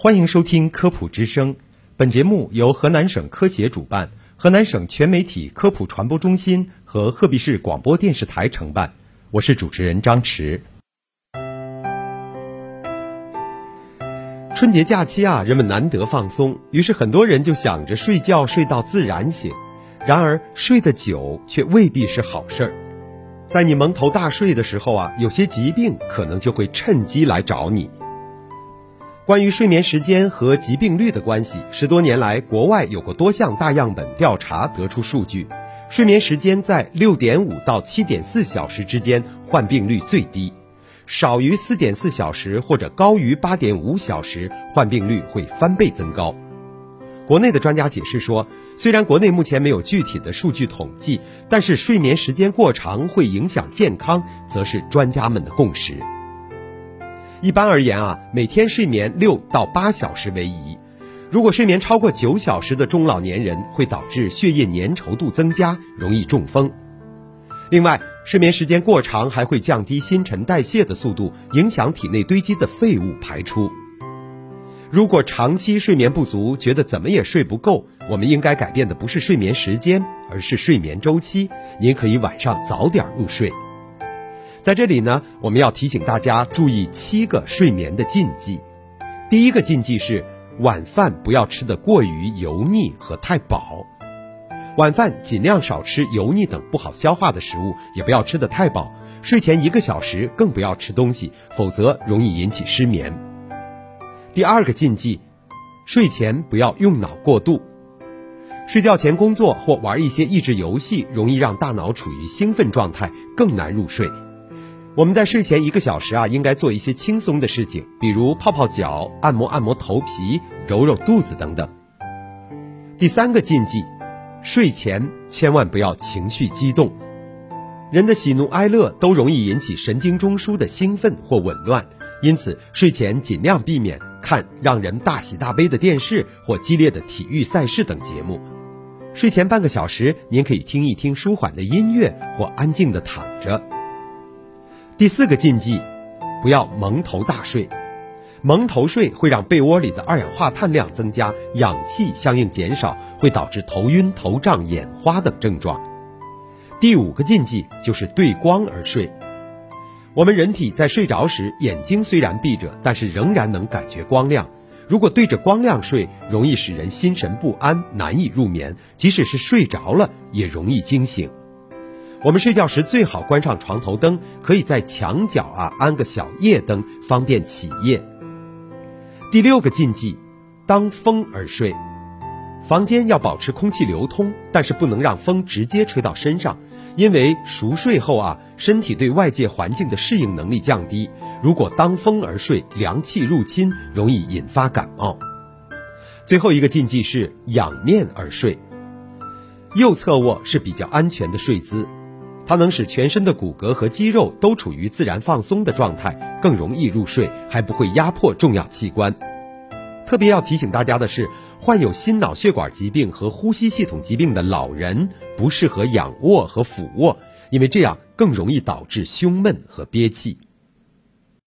欢迎收听《科普之声》，本节目由河南省科协主办，河南省全媒体科普传播中心和鹤壁市广播电视台承办。我是主持人张驰。春节假期啊，人们难得放松，于是很多人就想着睡觉睡到自然醒。然而，睡得久却未必是好事儿。在你蒙头大睡的时候啊，有些疾病可能就会趁机来找你。关于睡眠时间和疾病率的关系，十多年来，国外有过多项大样本调查得出数据：睡眠时间在六点五到七点四小时之间，患病率最低；少于四点四小时或者高于八点五小时，患病率会翻倍增高。国内的专家解释说，虽然国内目前没有具体的数据统计，但是睡眠时间过长会影响健康，则是专家们的共识。一般而言啊，每天睡眠六到八小时为宜。如果睡眠超过九小时的中老年人，会导致血液粘稠度增加，容易中风。另外，睡眠时间过长还会降低新陈代谢的速度，影响体内堆积的废物排出。如果长期睡眠不足，觉得怎么也睡不够，我们应该改变的不是睡眠时间，而是睡眠周期。您可以晚上早点入睡。在这里呢，我们要提醒大家注意七个睡眠的禁忌。第一个禁忌是晚饭不要吃得过于油腻和太饱，晚饭尽量少吃油腻等不好消化的食物，也不要吃得太饱。睡前一个小时更不要吃东西，否则容易引起失眠。第二个禁忌，睡前不要用脑过度。睡觉前工作或玩一些益智游戏，容易让大脑处于兴奋状态，更难入睡。我们在睡前一个小时啊，应该做一些轻松的事情，比如泡泡脚、按摩按摩头皮、揉揉肚子等等。第三个禁忌，睡前千万不要情绪激动。人的喜怒哀乐都容易引起神经中枢的兴奋或紊乱，因此睡前尽量避免看让人大喜大悲的电视或激烈的体育赛事等节目。睡前半个小时，您可以听一听舒缓的音乐或安静的躺着。第四个禁忌，不要蒙头大睡。蒙头睡会让被窝里的二氧化碳量增加，氧气相应减少，会导致头晕、头胀、眼花等症状。第五个禁忌就是对光而睡。我们人体在睡着时，眼睛虽然闭着，但是仍然能感觉光亮。如果对着光亮睡，容易使人心神不安，难以入眠。即使是睡着了，也容易惊醒。我们睡觉时最好关上床头灯，可以在墙角啊安个小夜灯，方便起夜。第六个禁忌，当风而睡。房间要保持空气流通，但是不能让风直接吹到身上，因为熟睡后啊，身体对外界环境的适应能力降低。如果当风而睡，凉气入侵，容易引发感冒。最后一个禁忌是仰面而睡。右侧卧是比较安全的睡姿。它能使全身的骨骼和肌肉都处于自然放松的状态，更容易入睡，还不会压迫重要器官。特别要提醒大家的是，患有心脑血管疾病和呼吸系统疾病的老人不适合仰卧和俯卧，因为这样更容易导致胸闷和憋气。